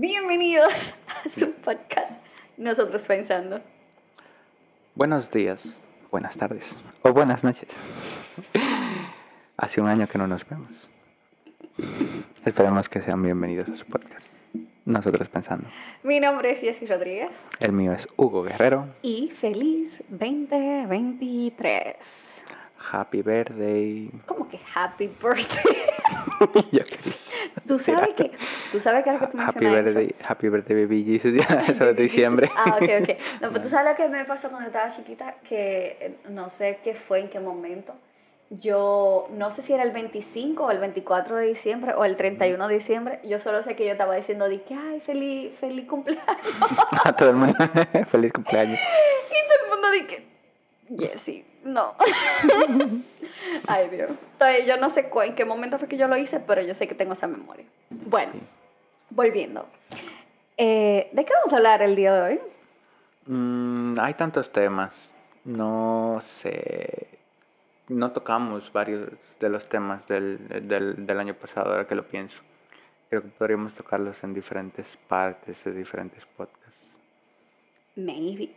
Bienvenidos a su podcast Nosotros Pensando. Buenos días, buenas tardes o buenas noches. Hace un año que no nos vemos. Esperemos que sean bienvenidos a su podcast. Nosotros Pensando. Mi nombre es Jessy Rodríguez. El mío es Hugo Guerrero. Y feliz 2023. Happy birthday. ¿Cómo que happy birthday? Yo Tú sabes que, tú sabes que ahora que tú Happy birthday, eso. happy birthday baby Jesus, ya, eso de diciembre. Ah, ok, ok. No, pero tú sabes lo que me pasó cuando estaba chiquita, que eh, no sé qué fue, en qué momento. Yo no sé si era el 25 o el 24 de diciembre o el 31 de diciembre. Yo solo sé que yo estaba diciendo de que, ay, feliz, feliz cumpleaños. A todo el mundo. Feliz cumpleaños. Y todo el mundo dice, Jessy, no. Ay, Dios. Entonces, yo no sé en qué momento fue que yo lo hice, pero yo sé que tengo esa memoria. Bueno, volviendo. Eh, ¿De qué vamos a hablar el día de hoy? Mm, hay tantos temas. No sé. No tocamos varios de los temas del, del, del año pasado, ahora que lo pienso. Creo que podríamos tocarlos en diferentes partes de diferentes podcasts. Maybe.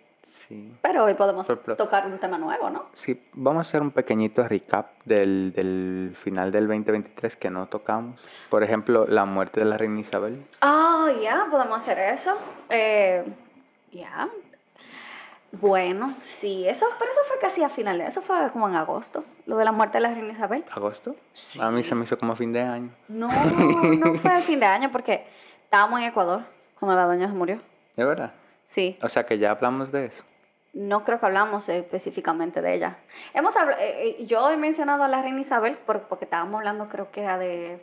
Sí. Pero hoy podemos tocar un tema nuevo, ¿no? Sí, vamos a hacer un pequeñito recap del, del final del 2023 que no tocamos. Por ejemplo, la muerte de la reina Isabel. Ah, ya, podemos hacer eso. Eh, ya. Bueno, sí, eso, pero eso fue casi a finales, eso fue como en agosto, lo de la muerte de la reina Isabel. ¿Agosto? A mí se me hizo como fin de año. No, no fue el fin de año porque estábamos en Ecuador cuando la doña se murió. ¿De verdad? Sí, O sea que ya hablamos de eso. No creo que hablamos específicamente de ella. Hemos eh, eh, yo he mencionado a la reina Isabel por- porque estábamos hablando, creo que era de,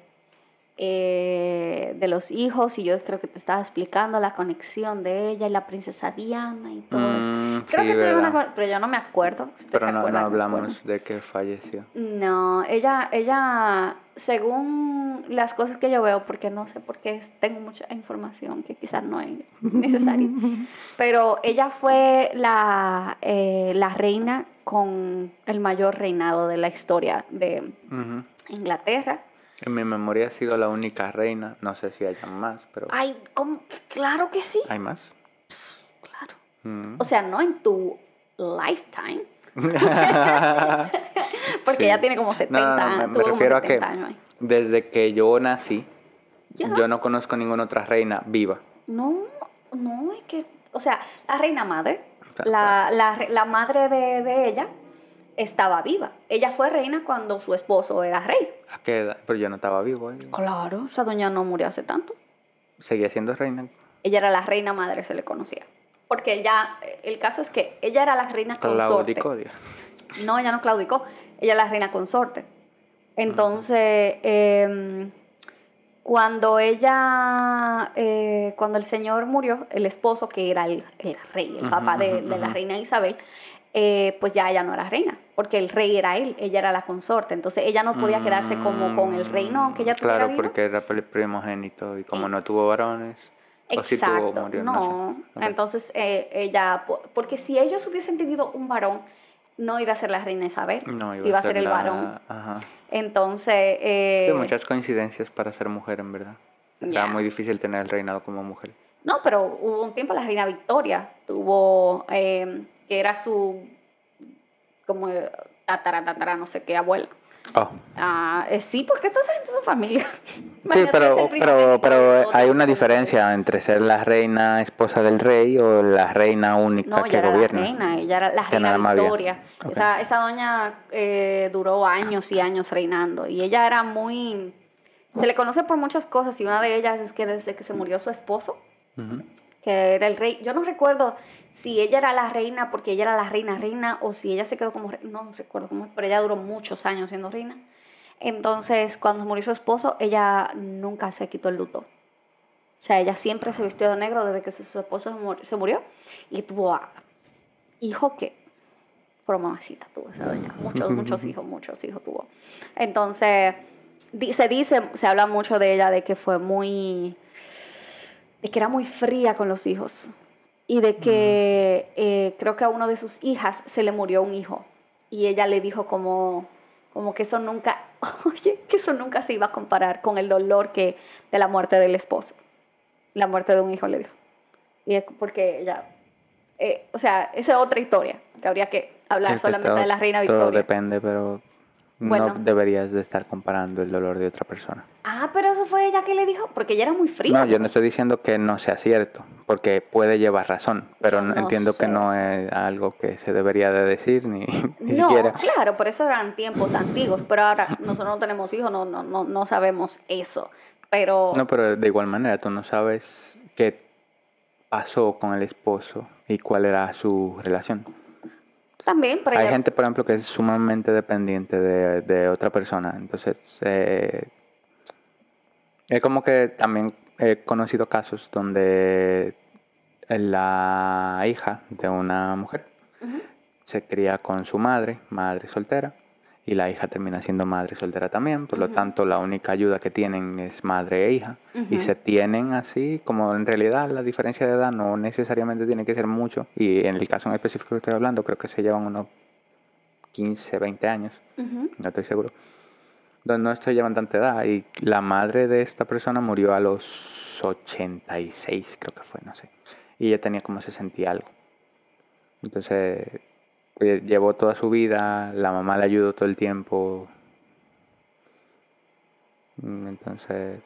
eh, de los hijos y yo creo que te estaba explicando la conexión de ella y la princesa Diana y todo eso. Mm, Creo sí, que tuve una, pero yo no me acuerdo. ¿Usted Pero no, no hablamos de que falleció. No, ella, ella, según las cosas que yo veo, porque no sé por qué tengo mucha información que quizás no es necesaria, pero ella fue la, eh, la reina con el mayor reinado de la historia de. Inglaterra. En mi memoria ha sido la única reina. No sé si hay más, pero Ay, ¿cómo? claro que sí. ¿hay más? Claro. Mm. O sea, no en tu lifetime, porque Sí. ella tiene como 70 No, no, años. me, refiero a que 70 años ahí. desde que yo nací, Ya. yo no conozco ninguna otra reina viva. No, no, es que, o sea, la reina madre, la, la, la madre de, de ella estaba viva. Ella fue reina cuando su esposo era rey. ¿A qué edad? Pero yo no estaba vivo. ¿eh? Claro, esa doña no murió hace tanto. Seguía siendo reina. Ella era la reina madre, se le conocía. Porque ella, el caso es que ella era la reina consorte. Claudicodia. No, ella no claudicó, ella era la reina consorte. Entonces, em, cuando ella, eh, cuando el señor murió, el esposo, que era el, el rey, el papá de, la reina Isabel, eh, pues ya ella no era reina, porque el rey era él, ella era la consorte. Entonces, ella no podía quedarse como con el reino, aunque ella tuviera Claro, vida. porque era el primogénito y como no tuvo varones. O sí tuvo, Exacto, murió, no. no sé. Ok. Entonces, eh, ella, po- porque si ellos hubiesen tenido un varón, no iba a ser la reina Isabel, No, iba, a ser el la- varón. Ajá. Entonces, eh, Sí, muchas coincidencias para ser mujer, en verdad. Era muy difícil tener el reinado como mujer. no, pero hubo un tiempo la reina Victoria tuvo, eh, que era su, como tatara, tatara, no sé qué, abuela. Oh. Ah, eh, sí, porque esta gente son familia. Sí, pero, pero, pero hay una diferencia entre ser la reina esposa del rey o la reina única No, que ella era gobierna. la reina, ella era la reina. Victoria. Ok. Esa, esa doña eh, duró años y años reinando y ella era muy... Se le conoce por muchas cosas y una de ellas es que desde que se murió su esposo, Ujú. Que era el rey, yo no recuerdo si ella era la reina porque ella era la reina reina o si ella se quedó como reina, no recuerdo cómo, pero ella duró muchos años siendo reina. Entonces, cuando murió su esposo, ella nunca se quitó el luto. O sea, ella siempre se vistió de negro desde que su esposo se mur- se murió y tuvo a- hijo que, por mamacita tuvo esa doña, muchos, muchos hijos, muchos hijos tuvo. Entonces, se dice, se habla mucho de ella, de que fue muy, de que era muy fría con los hijos y de que eh, creo que a una de sus hijas se le murió un hijo y ella le dijo como, como que eso nunca, oye, que eso nunca se iba a comparar con el dolor que de la muerte del esposo. La muerte de un hijo le dijo. Y es porque ella, eh, o sea, esa es otra historia, que habría que hablar solamente todo- de la reina Todo Victoria. depende, pero Bueno. no deberías de estar comparando el dolor de otra persona. Ah, pero eso fue ella que le dijo, porque ella era muy fría. No, yo no estoy diciendo que no sea cierto, porque puede llevar razón, pero no- entiendo que no es algo que se debería de decir ni, ni No, siquiera. claro, por eso eran tiempos antiguos, pero ahora nosotros no tenemos hijos, no, no, no, no sabemos eso. Pero No, pero de igual manera tú no sabes qué pasó con el esposo y cuál era su relación. También, Hay gente, por ejemplo, que es sumamente dependiente de, de otra persona. Entonces, eh, es como que también he conocido casos donde la hija de una mujer se cría con su madre, madre soltera, y la hija termina siendo madre soltera también. Por lo Ujú. tanto, la única ayuda que tienen es madre e hija. Y Ujú. se tienen así, como en realidad la diferencia de edad no necesariamente tiene que ser mucho. Y en el caso en específico que estoy hablando, creo que se llevan unos 15, 20 años, Ujú. no estoy seguro. Donde no se llevan tanta edad. Y la madre de esta persona murió a los 86, creo que fue, no sé. Y ella tenía como 60 y algo. Entonces, llevó toda su vida, la mamá le ayudó todo el tiempo. Mm, Entonces,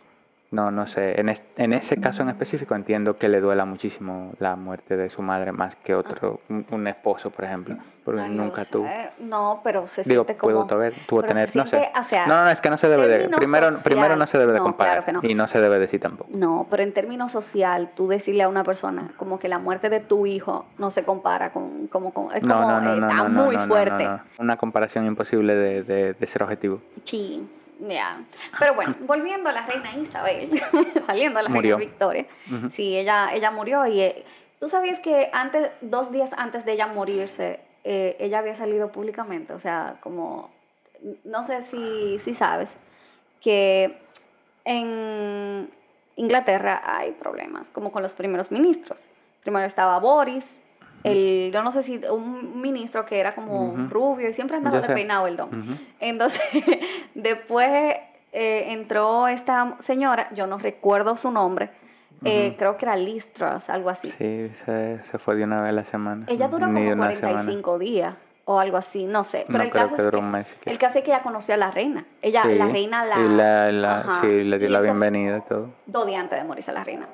no, no sé. En, es- en ese caso en específico entiendo que le duela muchísimo la muerte de su madre más que otro, un, un esposo, por ejemplo. Porque Ay, nunca sé. tuvo. No, pero se Digo, siente como... puedo tener, tuvo pero se tener, no sé. siente, o sea, No, no, es que no se debe de, primero, primero no social, se debe de no, comparar claro que no. y no se debe decir tampoco. No, pero en términos social, tú decirle a una persona como que la muerte de tu hijo no se compara con... Como, con es No, como, no, no, eh, no, está muy fuerte. Una comparación imposible de, de- de ser objetivo. Sí, ya. Pero bueno, volviendo a la reina Isabel, saliendo a la Murió. reina Victoria. Ujú. Sí, ella, ella murió y eh, tú sabías que antes, dos días antes de ella morirse, eh, ella había salido públicamente, o sea, como, no sé si, si sabes, que en Inglaterra hay problemas, como con los primeros ministros. Primero estaba Boris, el, yo no sé si un ministro que era como Ujú. rubio y siempre andaba Yo sé. despeinado el don. Entonces, después eh, entró esta señora, yo no recuerdo su nombre, eh, creo que era Liz Truss, algo así. Sí, se, se fue de una vez a la semana. Ella duró Ni como una semana. 45 días o algo así, no sé. Pero No el, caso que es que, mes. el caso es que ella conoció a la reina. Ella, Sí, la reina la... y la, la- sí, le dio la bienvenida y todo. Dos días antes de morirse la reina.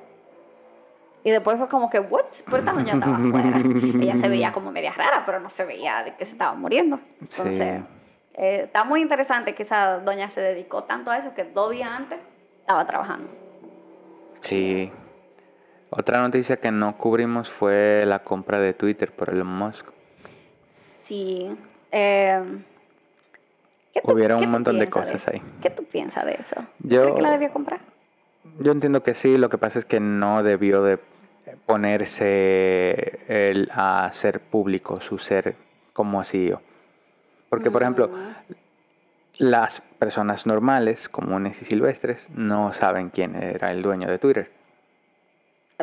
Y después fue como que, ¿what? Pero esta doña estaba afuera. Ella se veía como media rara, pero no se veía de que se estaba muriendo. Entonces, Sí. eh, está muy interesante que esa doña se dedicó tanto a eso que dos días antes estaba trabajando. Sí. Otra noticia que no cubrimos fue la compra de Twitter por Elon Musk. Sí. eh, ¿qué tú- Hubieron qué un montón de cosas eso? ahí. ¿Qué tú piensas de eso? Yo- ¿Crees que la debió comprar? Yo entiendo que sí, lo que pasa es que no debió de ponerse él a hacer público su ser como CEO. Porque, por ejemplo, Mm, las personas normales, comunes y silvestres, no saben quién era el dueño de Twitter.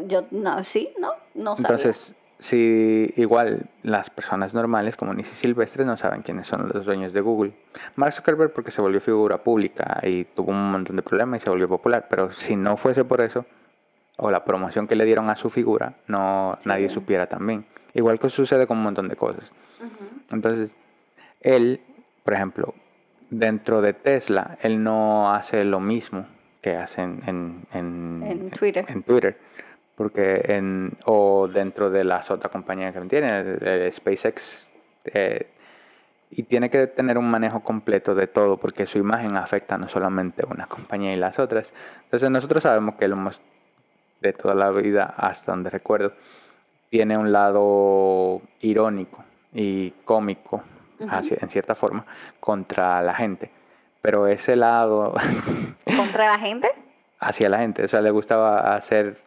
yo, no, sí, no, no sabía. Entonces, si igual las personas normales, comunes y silvestres, no saben quiénes son los dueños de Google. Mark Zuckerberg porque se volvió figura pública y tuvo un montón de problemas y se volvió popular, pero si no fuese por eso, o la promoción que le dieron a su figura, no Sí. nadie supiera también. Igual que sucede con un montón de cosas. Entonces, él, por ejemplo, dentro de Tesla, él no hace lo mismo que hacen en, en, En Twitter. en Twitter. Porque en, o dentro de las otras compañías que tiene, eh, SpaceX, eh, y tiene que tener un manejo completo de todo, porque su imagen afecta no solamente a una compañía y las otras. Entonces nosotros sabemos que lo hemos, de toda la vida, hasta donde recuerdo, tiene un lado irónico y cómico, hacia- en cierta forma, contra la gente. Pero ese lado ¿Contra la gente? hacia la gente, o sea, le gustaba hacer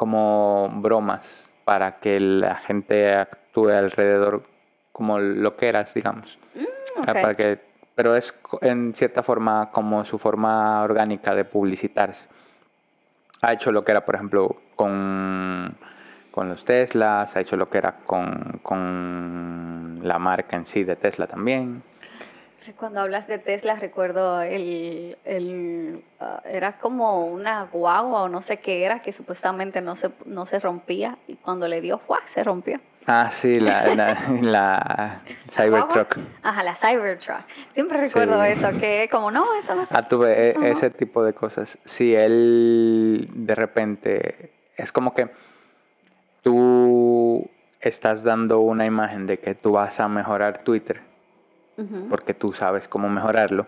como bromas para que la gente actúe alrededor como lo que eras, digamos. Mm. Para que, pero es en cierta forma como su forma orgánica de publicitarse. Ha hecho lo que era, por ejemplo, con, con los Teslas, ha hecho lo que era con, con la marca en sí de Tesla también. Cuando hablas de Tesla, recuerdo el, el ah, era como una guagua o no sé qué era, que supuestamente no se, no se rompía y cuando le dio, ¡fua! se rompió. Ah, sí, la, la, la Cybertruck. Ajá, la Cybertruck. Siempre recuerdo eso, que como, no, eso no Ah, tuve e, ese tipo de cosas. Si él de repente, es como que tú estás dando una imagen de que tú vas a mejorar Twitter porque tú sabes cómo mejorarlo.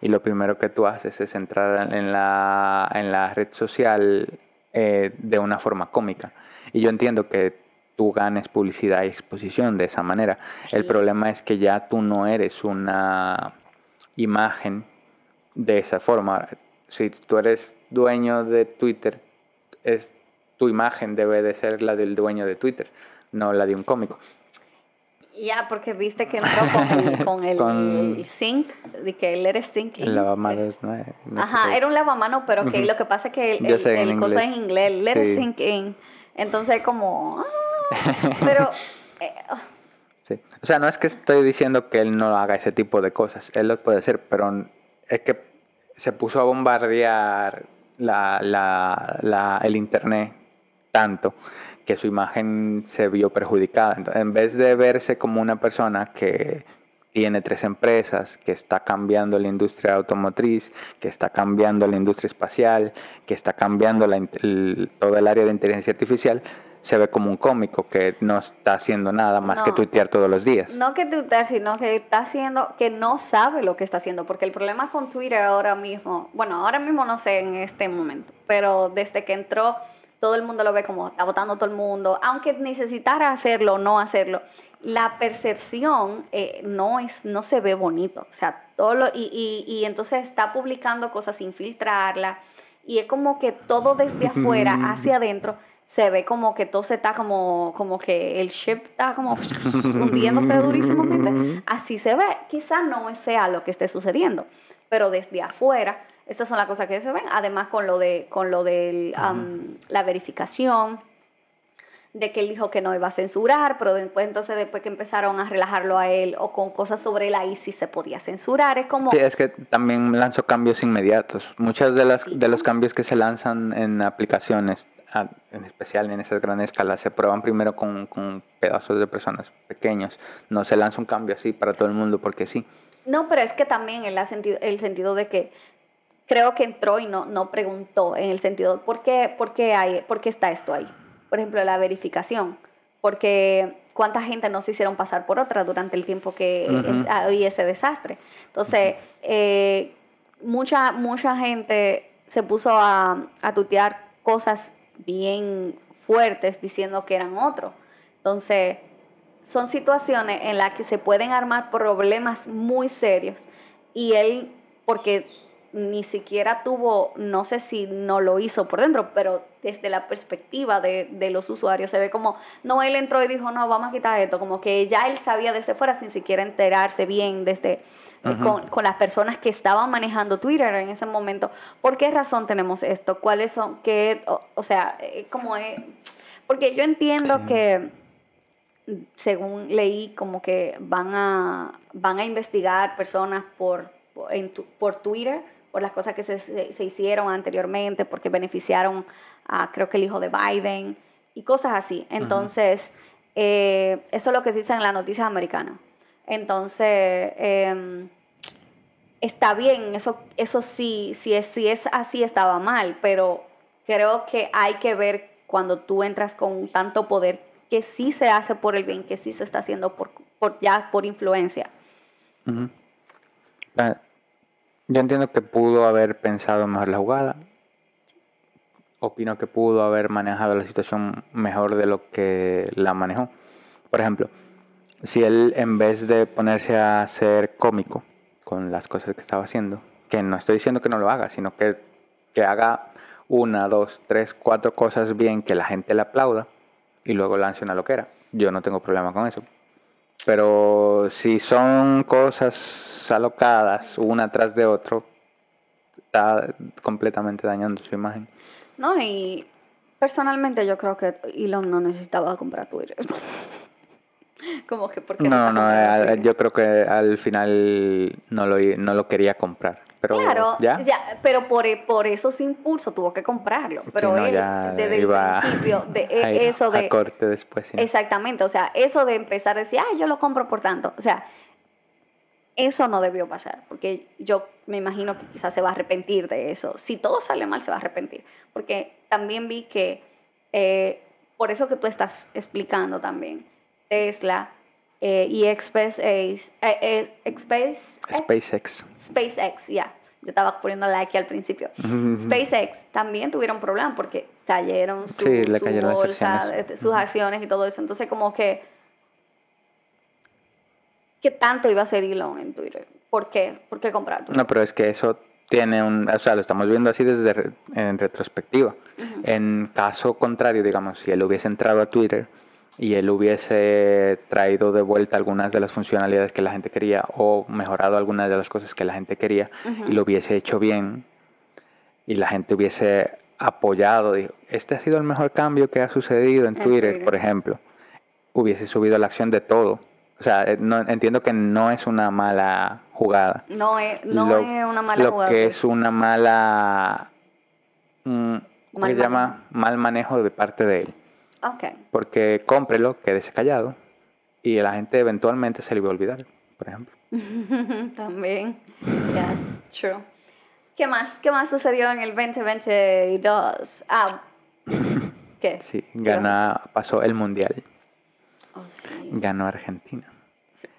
Y lo primero que tú haces es entrar en la, en la red social eh, de una forma cómica. Y yo entiendo que tú ganes publicidad y exposición de esa manera. El problema es que ya tú no eres una imagen de esa forma. Si tú eres dueño de Twitter, es, tu imagen debe de ser la del dueño de Twitter, no la de un cómico. Ya, porque viste que entró con el, con sync, de que él era sync. El lavamanos, ¿no? Ajá, era un lavamanos, pero que lo que pasa es que el, el, cosa es en inglés, let sí. sink in. Entonces, como. Ah, pero. Eh, sí. O sea, no es que estoy diciendo que él no haga ese tipo de cosas, él lo puede hacer, pero es que se puso a bombardear la, la, la, el internet tanto que su imagen se vio perjudicada. Entonces, en vez de verse como una persona que tiene tres empresas, que está cambiando la industria automotriz, que está cambiando la industria espacial, que está cambiando la, todo el área de inteligencia artificial, se ve como un cómico que no está haciendo nada más que tuitear todos los días. No que tuitear, sino que está haciendo, que no sabe lo que está haciendo, porque el problema con Twitter ahora mismo, bueno, ahora mismo no sé en este momento, pero desde que entró todo el mundo lo ve como está votando todo el mundo, aunque necesitara hacerlo o no hacerlo, la percepción eh, no, es, no se ve bonito. O sea, todo lo, y, y, y, entonces está publicando cosas sin filtrarla y es como que todo desde afuera hacia adentro se ve como que todo se está como, como que el ship está como hundiéndose durísimamente. Así se ve. Quizá no sea lo que esté sucediendo, pero desde afuera estas son las cosas que se ven. Además, con lo de, con lo de la verificación, de que él dijo que no iba a censurar, pero después entonces después que empezaron a relajarlo a él o con cosas sobre la ICI se podía censurar, es como... Sí, es que también lanzó cambios inmediatos. Muchos de, las, de los cambios que se lanzan en aplicaciones, en especial en esas gran escala, se prueban primero con, con pedazos de personas pequeños. No se lanza un cambio así para todo el mundo porque sí. No, pero es que también el sentido, el sentido de que creo que entró y no, no preguntó en el sentido, ¿por qué, por, qué hay, ¿por qué está esto ahí? Por ejemplo, la verificación, porque cuánta gente no se hicieron pasar por otra durante el tiempo que había ese desastre. Entonces, eh, mucha, mucha gente se puso a, a tutear cosas bien fuertes diciendo que eran otros. Entonces, son situaciones en las que se pueden armar problemas muy serios y él, porque ni siquiera tuvo, no sé si no lo hizo por dentro, pero desde la perspectiva de, de, los usuarios se ve como, no, él entró y dijo, no, vamos a quitar esto, como que ya él sabía desde fuera sin siquiera enterarse bien desde, eh, con, con, las personas que estaban manejando Twitter en ese momento. ¿Por qué razón tenemos esto? ¿Cuáles son? Qué, o, sea, eh, como es, porque yo entiendo que según leí, como que van a, van a investigar personas por, por, en por Twitter por las cosas que se, se, hicieron anteriormente, porque beneficiaron a, creo que el hijo de Biden y cosas así. Entonces, eh, eso es lo que se dice en la noticia americana. Entonces, em, está bien, eso, eso sí, si es, si es así estaba mal, pero creo que hay que ver cuando tú entras con tanto poder que sí se hace por el bien, que sí se está haciendo por, por ya por influencia. Yo entiendo que pudo haber pensado mejor la jugada. Opino que pudo haber manejado la situación mejor de lo que la manejó. Por ejemplo, si él en vez de ponerse a ser cómico con las cosas que estaba haciendo, que no estoy diciendo que no lo haga, sino que, que haga una, dos, tres, cuatro cosas bien, que la gente le aplauda y luego lance una loquera. Yo no tengo problema con eso. Pero si son cosas alocadas una tras de otro, está completamente dañando su imagen. No, y personalmente yo creo que Elon no necesitaba comprar Twitter. Como que porque No, no, al- yo creo que al final no lo, no lo quería comprar. Pero Claro, ya. ya, pero por, por esos impulsos tuvo que comprarlo. Pero no, él, desde el principio, de a ir eso a de... corte después. sí. Exactamente, o sea, eso de empezar a decir, ay, yo lo compro por tanto. O sea, eso no debió pasar, porque yo me imagino que quizás se va a arrepentir de eso. Si todo sale mal, se va a arrepentir. Porque también vi que, eh, por eso que tú estás explicando también, Tesla eh, y SpaceX, eh, SpaceX, SpaceX. Ya. Yo estaba poniendo like al principio. SpaceX también tuvieron problemas porque cayeron su, Sí, le su cayeron las bolsa, acciones. este, sus acciones y todo eso. Entonces, como que, ¿qué tanto iba a hacer Elon en Twitter? ¿Por qué? ¿Por qué comprar Twitter? No, pero es que eso tiene un... O sea, lo estamos viendo así desde en retrospectiva. En caso contrario, digamos, si él hubiese entrado a Twitter y él hubiese traído de vuelta algunas de las funcionalidades que la gente quería o mejorado algunas de las cosas que la gente quería y lo hubiese hecho bien y la gente hubiese apoyado, dijo, este ha sido el mejor cambio que ha sucedido en En Twitter, Twitter. por ejemplo, hubiese subido la acción de todo. O sea, eh, no, entiendo que no es una mala jugada. No es, no Lo- es una mala lo jugada. que pues. es una mala mm, ¿cómo Mal se llama? mal manejo de parte de él Ok. porque cómprelo quédese callado y la gente eventualmente se le va a olvidar por ejemplo También. Yeah, true. ¿Qué más? ¿Qué más sucedió en el 2022? Ah, ¿qué? sí ¿Qué vas a gana pasó el mundial? Oh, sí. ganó Argentina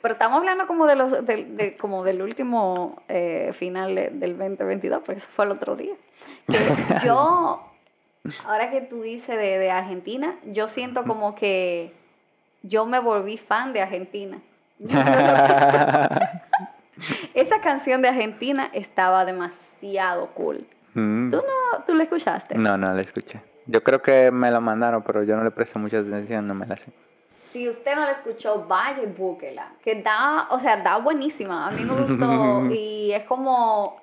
Pero estamos hablando como de los de, de- como del último eh, final de- del 2022, porque eso fue el otro día. Que yo, ahora que tú dices de, de Argentina, yo siento como que yo me volví fan de Argentina. Esa canción de Argentina estaba demasiado cool. Mm. ¿Tú no tú la escuchaste? no no la escuché yo creo que me la mandaron pero yo no le presté mucha atención no me la sé Si usted no la escuchó, vaya y búsquela. Que da, o sea, da buenísima. A mí me gustó. y es como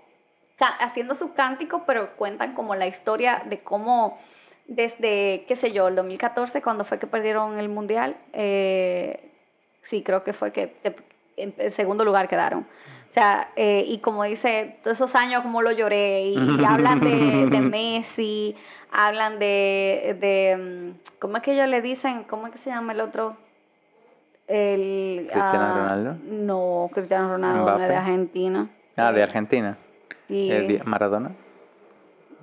haciendo su cántico, pero cuentan como la historia de cómo desde, qué sé yo, el 2014, cuando fue que perdieron el mundial, eh, sí, creo que fue que en segundo lugar quedaron. O sea, eh, y como dice, todos esos años como lo lloré, y, y hablan de, de Messi, hablan de, de, mm, ¿cómo es que ellos le dicen? ¿Cómo es que se llama el otro? El, ¿Cristiano ah, Ronaldo? No, Cristiano Ronaldo no es de. Argentina. ah de Argentina sí. Eh, Di- Maradona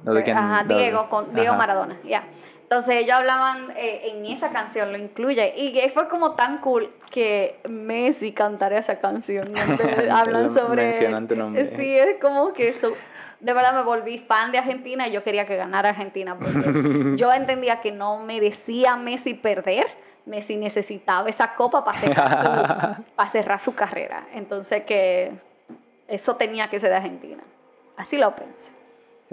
¿O de quién? Ajá, ¿De- Diego, con, Diego Ajá. Maradona, ya. Entonces ellos hablaban eh, en esa canción, lo incluye, y fue como tan cool que Messi cantara esa canción. Entonces, hablan sobre... mencionan tu nombre. Sí, es como que eso... De verdad me volví fan de Argentina y yo quería que ganara Argentina porque yo entendía que no merecía Messi perder. Messi necesitaba esa copa para cerrar su, para cerrar su carrera. Entonces que eso tenía que ser de Argentina. Así lo pensé.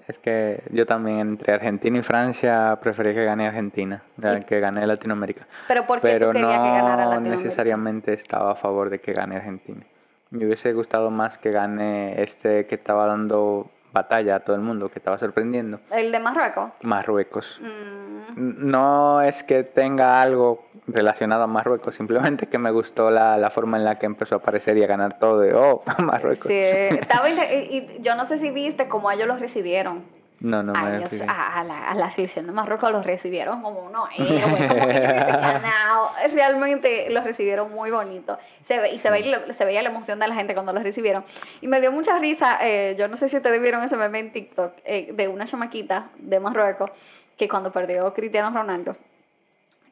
Es que yo también entre Argentina y Francia prefería que gane Argentina, eh, que gane Latinoamérica. Pero ¿por qué Pero tú querías que ganara no Latinoamérica? necesariamente estaba a favor de que gane Argentina. Me hubiese gustado más que gane este que estaba dando batalla a todo el mundo, que estaba sorprendiendo, El de Marruecos. Marruecos. Mm, No es que tenga algo relacionado a Marruecos, simplemente que me gustó la, la forma en la que empezó a aparecer y a ganar todo de, oh, Marruecos. sí, estaba y, y yo no sé si viste cómo ellos los recibieron. No, no a, ellos- a, a la, a la selección de Marruecos los recibieron como unos héroes, como que ganado. Realmente los recibieron muy bonito. Se ve, y se, veía, se veía la emoción de la gente cuando los recibieron. Y me dio mucha risa, eh, yo no sé si ustedes vieron ese meme en TikTok, eh, de una chamaquita de Marruecos que cuando perdió Cristiano Ronaldo,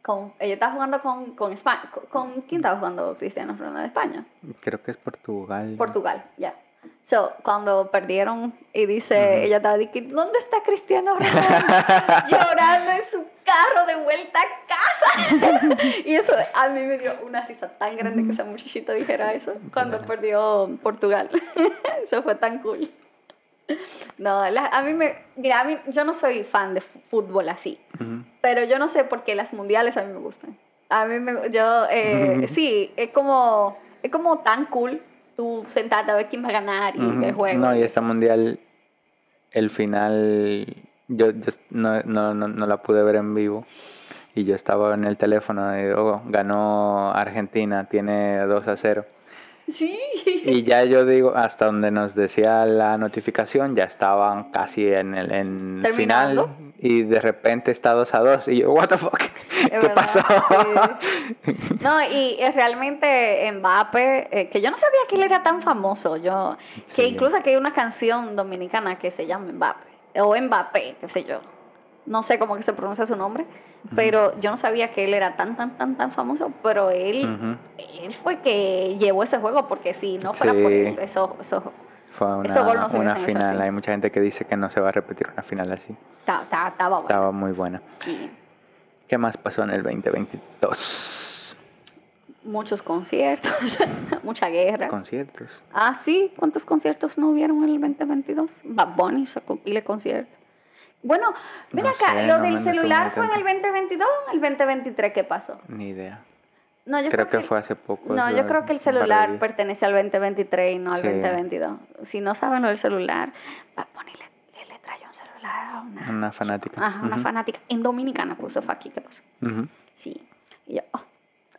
con, ella estaba jugando con, con España. Con, con quién estaba jugando Cristiano Ronaldo de España? Creo que es Portugal. Portugal, ya. So, cuando perdieron y dice, ella estaba diciendo, ¿dónde está Cristiano Ronaldo? Llorando en su carro de vuelta a casa. y eso a mí me dio una risa tan grande que esa muchachita dijera eso cuando perdió Portugal. eso fue tan cool. No, la- a mí me, mira, a mí, yo no soy fan de fútbol así, Ujú. pero yo no sé por qué las mundiales a mí me gustan. A mí me, yo, eh, sí, es como, es como tan cool tú sentarte a ver quién va a ganar y Ujú. ver juegos. No, y esta mundial, el final, yo, yo no, no, no, no la pude ver en vivo. y yo estaba en el teléfono y oh, ganó Argentina, tiene 2 a 0. Sí. Y ya yo digo, hasta donde nos decía la notificación, ya estaban casi en el en el final. Y de repente está 2 a 2 y yo, what the fuck, ¿qué verdad, pasó? sí. No, y realmente Mbappé, eh, que yo no sabía que él era tan famoso, yo, que Sí. incluso aquí hay una canción dominicana que se llama Mbappé, o Mbappé, qué sé yo, no sé cómo que se pronuncia su nombre, pero yo no sabía que él era tan, tan, tan, tan famoso, pero él, Ujú. él fue que llevó ese juego, porque si no fuera por Sí. él, eso, eso Fue una, Ese gol no se una final, así. hay mucha gente que dice que no se va a repetir una final así. ta- ta- estaba bueno. Estaba muy buena. Sí. ¿Qué más pasó en el 2022? Muchos conciertos, mucha guerra. Conciertos. Ah, sí, ¿cuántos conciertos no hubieron en el 2022? Bad Bunny sacó pile conciertos. Bueno, mira No acá, sé, lo no del celular fue en el 2022 o en el 2023, ¿qué pasó? Ni idea. No, yo Creo que fue hace poco. No, yo creo que el celular pertenece al 2023 y no al Sí. 2022. Si no saben lo del celular, Bad Bunny le, le, le trayó un celular a una, Una fanática. Ajá, una Ujú. fanática en Dominicana, puso fue aquí, ¿qué pasó? Ujú. Sí. Y yo, oh,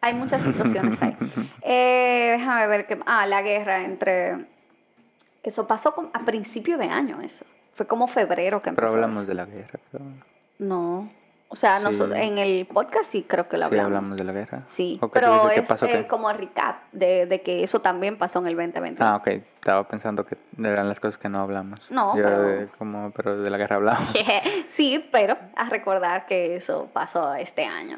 hay muchas situaciones ahí. Eh, déjame ver qué. Ah, la guerra entre. Eso pasó a principio de año, eso. Fue como febrero que empezó. Pero hablamos eso. de la guerra. pero- No. O sea, Sí. nosotros, en el podcast sí creo que lo Sí, hablamos. hablamos de la guerra. Sí, ¿O qué tú pero es pasó eh, como recap de, de que eso también pasó en el 2020. Ah, ok. Estaba pensando que eran las cosas que no hablamos. No, Yo pero- de- como, pero de la guerra hablamos. sí, pero a recordar que eso pasó este año.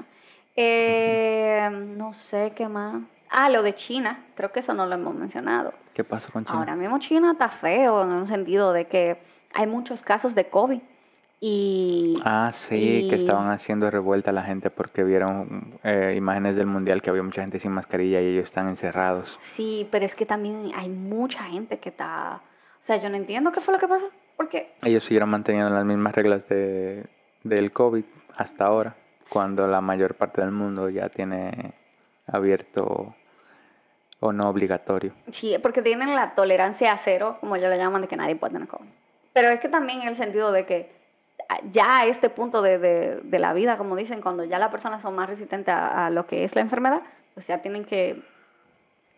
Eh, no sé qué más. Ah, lo de China, creo que eso no lo hemos mencionado. ¿Qué pasó con China? Ahora mismo China está feo en un sentido de que hay muchos casos de COVID y Ah, sí, que y- estaban haciendo revuelta a la gente porque vieron eh, imágenes del mundial que había mucha gente sin mascarilla y ellos están encerrados. sí, pero es que también hay mucha gente que está, o sea, yo no entiendo qué fue lo que pasó, porque Ellos siguieron manteniendo las mismas reglas de, del COVID hasta ahora, cuando la mayor parte del mundo ya tiene abierto o no obligatorio. sí, porque tienen la tolerancia a cero, como ellos le llaman, de que nadie puede tener COVID. Pero es que también en el sentido de que ya a este punto de, de- de la vida, como dicen, cuando ya las personas son más resistentes a, a lo que es la enfermedad, pues ya tienen que,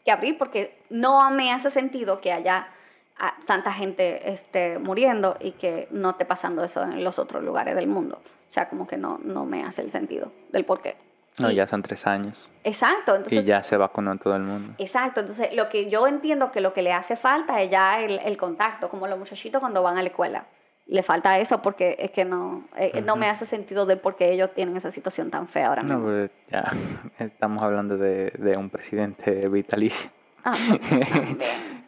que abrir, porque no me hace sentido que haya ah, tanta gente este, muriendo y que no esté pasando eso en los otros lugares del mundo. O sea, como que no, no me hace el sentido del por qué. No, Y- ya son tres años Exacto, y entonces... ya se vacunó todo el mundo. Exacto, entonces lo que yo entiendo que lo que le hace falta es ya el, el contacto, como los muchachitos cuando van a la escuela. Le falta eso porque es que no, eh, no me hace sentido del por qué ellos tienen esa situación tan fea ahora No, mismo. pero ya estamos hablando de, de un presidente vitalicio. Ah.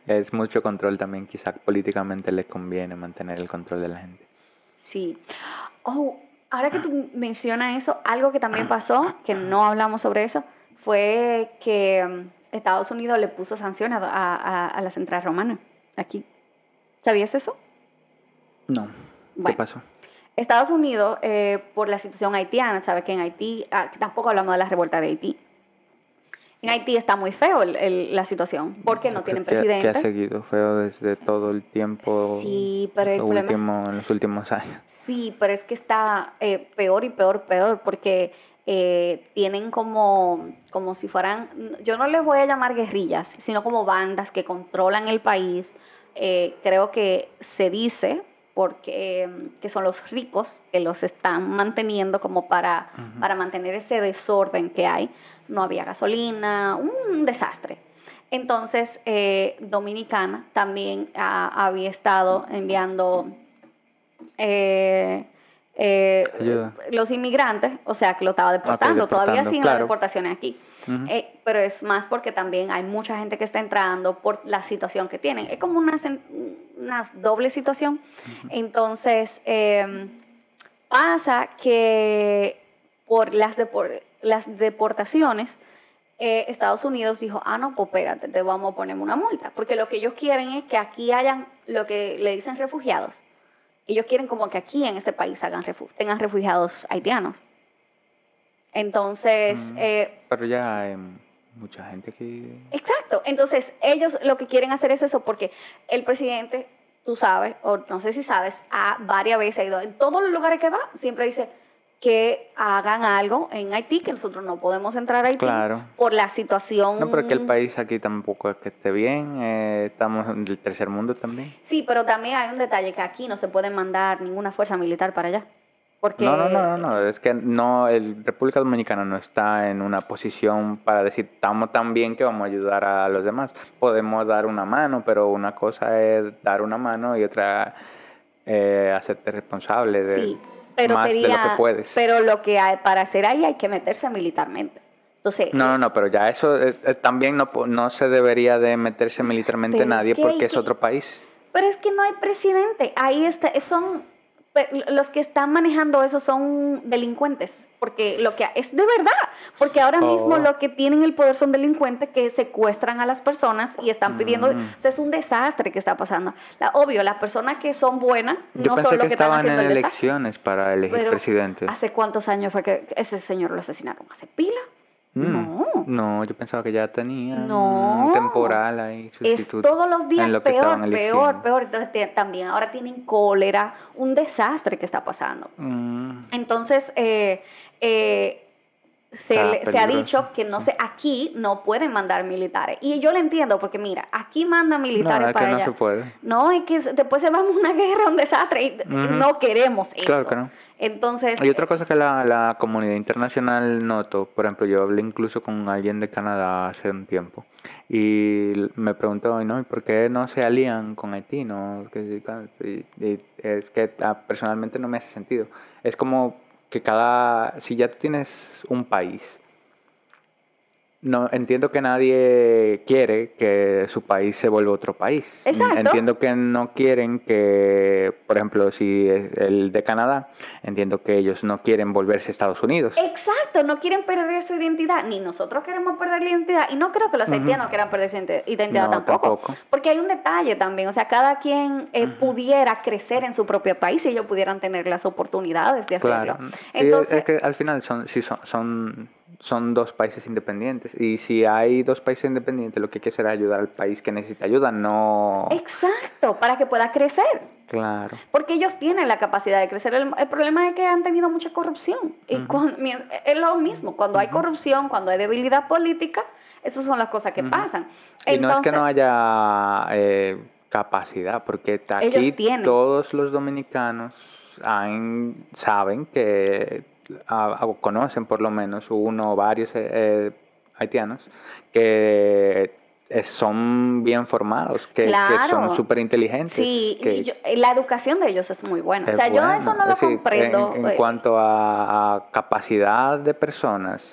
Es mucho control también, quizá políticamente le conviene mantener el control de la gente. Sí. Oh, ahora que tú mencionas eso, algo que también pasó, que no hablamos sobre eso, fue que mm, Estados Unidos le puso sanciones a, a- a la central romana, aquí. ¿Sabías eso? No, ¿qué pasó? Estados Unidos, eh, por la situación haitiana, sabe que en Haití, ah, tampoco hablamos de la revuelta de Haití. En Haití está muy feo el- el- la situación, porque no tienen creo que- presidente. Que ha seguido feo desde todo el tiempo. Sí, pero el problema- último, en los últimos años. Sí, pero es que está eh, peor y peor, peor, porque eh, tienen como, como si fueran, yo no les voy a llamar guerrillas, sino como bandas que controlan el país. Eh, creo que se dice porque eh, que son los ricos que los están manteniendo como para, para mantener ese desorden que hay. No había gasolina, un desastre. Entonces, eh, Dominicana también ha- había estado enviando eh, eh, los inmigrantes, o sea, que lo estaba deportando, todavía deportando, claro. las deportaciones aquí. Eh, pero es más porque también hay mucha gente que está entrando por la situación que tienen. Es como una, una doble situación. Entonces, eh, pasa que por las, depor- las deportaciones, eh, Estados Unidos dijo, ah, no, pues espérate, te vamos a poner una multa. Porque lo que ellos quieren es que aquí hayan lo que le dicen refugiados. Ellos quieren como que aquí en este país hagan refu- tengan refugiados haitianos. Entonces, Mm. eh, Pero ya hay mucha gente que... Exacto. Entonces, ellos lo que quieren hacer es eso porque el presidente, tú sabes, o no sé si sabes, ha varias veces ha ido, en todos los lugares que va, siempre dice, que hagan algo en Haití, que nosotros no podemos entrar a Haití Claro. por la situación. No, pero que el país aquí tampoco es que esté bien, eh, estamos en el tercer mundo también. Sí, pero también hay un detalle que aquí no se puede mandar ninguna fuerza militar para allá. Porque No, no, no, no, no, es que no, el República Dominicana no está en una posición para decir, estamos tan bien que vamos a ayudar a los demás. Podemos dar una mano, pero una cosa es dar una mano y otra eh, hacerte responsable de sí, pero más sería, de lo que puedes. Pero lo que hay para hacer ahí hay que meterse militarmente. Entonces, No, no, no, pero ya eso eh, eh, también no, no se debería de meterse militarmente es nadie que porque es otro país. Pero es que no hay presidente. Ahí está, son los que están manejando eso son delincuentes, porque lo que es de verdad, porque ahora mismo Oh. lo que tienen el poder son delincuentes que secuestran a las personas y están pidiendo, Mm. o sea, es un desastre que está pasando. La, obvio, las personas que son buenas Yo no pensé son los que que están estaban haciendo en el desastre. elecciones para elegir presidente. ¿Hace cuántos años fue que ese señor lo asesinaron? ¿Hace pila? Mm. No. No, yo pensaba que ya tenía No. un temporal ahí, Es todos los días lo peor, peor, peor. Entonces te- también ahora tienen cólera, un desastre que está pasando. Mm, Entonces, eh, eh, se, Está le- se ha dicho que no sé, aquí no pueden mandar militares. Y yo lo entiendo, porque mira, aquí mandan militares no, es que para no allá. se puede. No, es que después se va a una guerra, un desastre, y no queremos eso. Claro que no. Entonces, Hay otra cosa que la, la comunidad internacional notó, por ejemplo, yo hablé incluso con alguien de Canadá hace un tiempo y me preguntó, ¿no? ¿Y por qué no se alían con Haití? No? Y es que ah, personalmente no me hace sentido. Es como que cada, si ya tienes un país, no entiendo que nadie quiere que su país se vuelva otro país. Exacto. Entiendo que no quieren que, por ejemplo, si es el de Canadá, entiendo que ellos no quieren volverse Estados Unidos. Exacto, no quieren perder su identidad, ni nosotros queremos perder la identidad, y no creo que los haitianos quieran perder su identi- identidad No, tampoco, tampoco. porque hay un detalle también, o sea, cada quien eh, pudiera crecer en su propio país y ellos pudieran tener las oportunidades de hacerlo. Claro. Entonces, es que al final son, sí, son, son, son dos países independientes. Y si hay dos países independientes, lo que hay que hacer es ayudar al país que necesita ayuda, no... exacto, para que pueda crecer. Claro. Porque ellos tienen la capacidad de crecer. El, el problema es que han tenido mucha corrupción. Y cuando- es lo mismo. Cuando hay corrupción, cuando hay debilidad política, esas son las cosas que pasan. Y no es que no haya eh, capacidad, porque aquí todos los dominicanos han- saben que, ah, o conocen por lo menos uno o varios eh, eh, haitianos, que son bien formados, que, que Claro. son súper inteligentes. Sí, que yo- eh, la educación de ellos es muy buena. O es sea, yo eso no lo decir, comprendo. En, en eh, cuanto a, a capacidad de personas,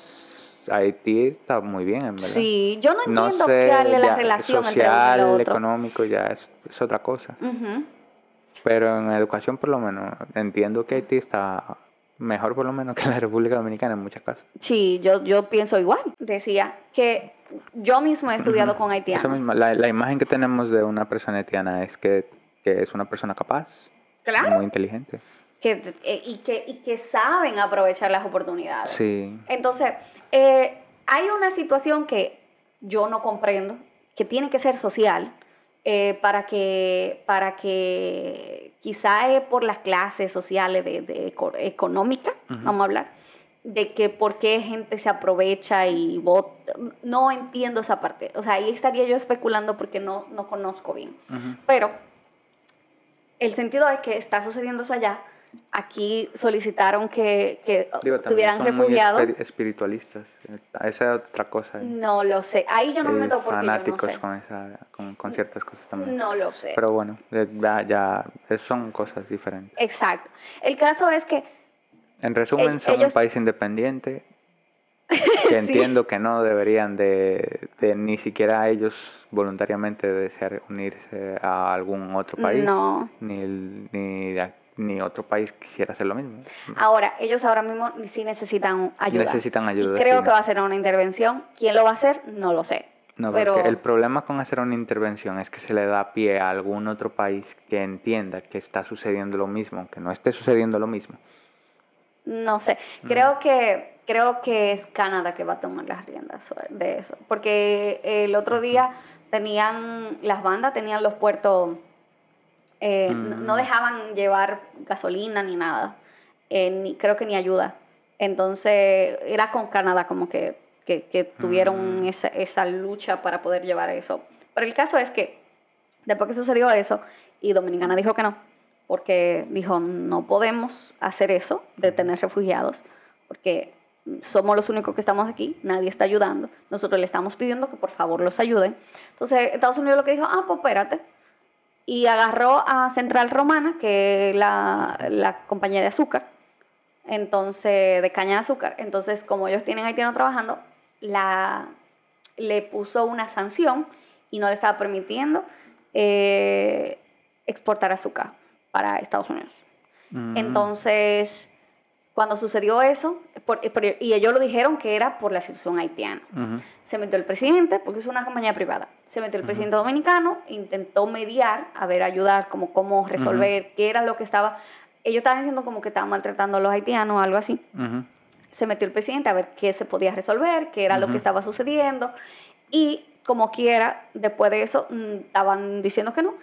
Haití está muy bien, en verdad. Sí, yo no No entiendo sé, cuál es la ya, relación social, entre uno y otro. económico, ya es, es otra cosa. Ujú. Pero en educación, por lo menos, entiendo que Haití está mejor, por lo menos, que la República Dominicana en muchas cosas. Sí, yo, yo pienso igual. Decía que yo mismo he estudiado Ujú. con Eso haitianos. la, la imagen que tenemos de una persona haitiana es que, que es una persona capaz, Claro. muy inteligente. Que, eh, y, que, y que saben aprovechar las oportunidades. Sí. Entonces, eh, hay una situación que yo no comprendo, que tiene que ser social, eh, para, que, para que quizá es por las clases sociales de, de eco- económica, Ujú. vamos a hablar, de que por qué gente se aprovecha y vota. No entiendo esa parte. O sea, ahí estaría yo especulando porque no, no conozco bien. Ujú. Pero el sentido es que está sucediendo eso allá. Aquí solicitaron que, que Digo, tuvieran son muy refugiados. esper- espiritualistas. Esa es otra cosa. ¿eh? No lo sé. Ahí yo no me meto porque yo no fanáticos sé. con, esa, con, con ciertas cosas también. No lo sé. Pero bueno, ya, ya son cosas diferentes. Exacto. El caso es que En resumen, El- son ellos- un país independiente que Sí. entiendo que no deberían de, de ni siquiera ellos voluntariamente desear unirse a algún otro país. no. Ni, ni, ni otro país quisiera hacer lo mismo. Ahora, ellos ahora mismo sí necesitan ayuda. Necesitan Y ayuda. creo sí. que va a ser una intervención. ¿Quién lo va a hacer? No lo sé. No, pero- porque el problema con hacer una intervención es que se le da pie a algún otro país que entienda que está sucediendo lo mismo, aunque no esté sucediendo lo mismo. No sé. Creo que creo que es Canadá que va a tomar las riendas de eso. Porque el otro día tenían, las bandas tenían los puertos, eh, no- no Mm. dejaban llevar gasolina ni nada. eh, ni, creo que ni ayuda. Entonces era con Canadá como que, que, que tuvieron Mm. esa, esa lucha para poder llevar eso. Pero el caso es que después que sucedió eso y Dominicana dijo que no, porque dijo no podemos hacer eso de tener refugiados, porque somos los únicos que estamos aquí, nadie está ayudando, nosotros le estamos pidiendo que por favor los ayuden. Entonces Estados Unidos lo que dijo, ah, pues espérate, y agarró a Central Romana, que es la, la compañía de azúcar, entonces, de caña de azúcar. Entonces, como ellos tienen haitianos trabajando, la, le puso una sanción y no le estaba permitiendo eh, exportar azúcar para Estados Unidos. Mm. Entonces, cuando sucedió eso, por- por- y ellos lo dijeron que era por la situación haitiana. Se metió el presidente, porque es una compañía privada. Se metió el presidente dominicano, intentó mediar, a ver, ayudar, como cómo resolver, qué era lo que estaba. Ellos estaban diciendo como que estaban maltratando a los haitianos o algo así. Se metió el presidente a ver qué se podía resolver, qué era lo que estaba sucediendo. Y como quiera, después de eso, mm, estaban diciendo que no.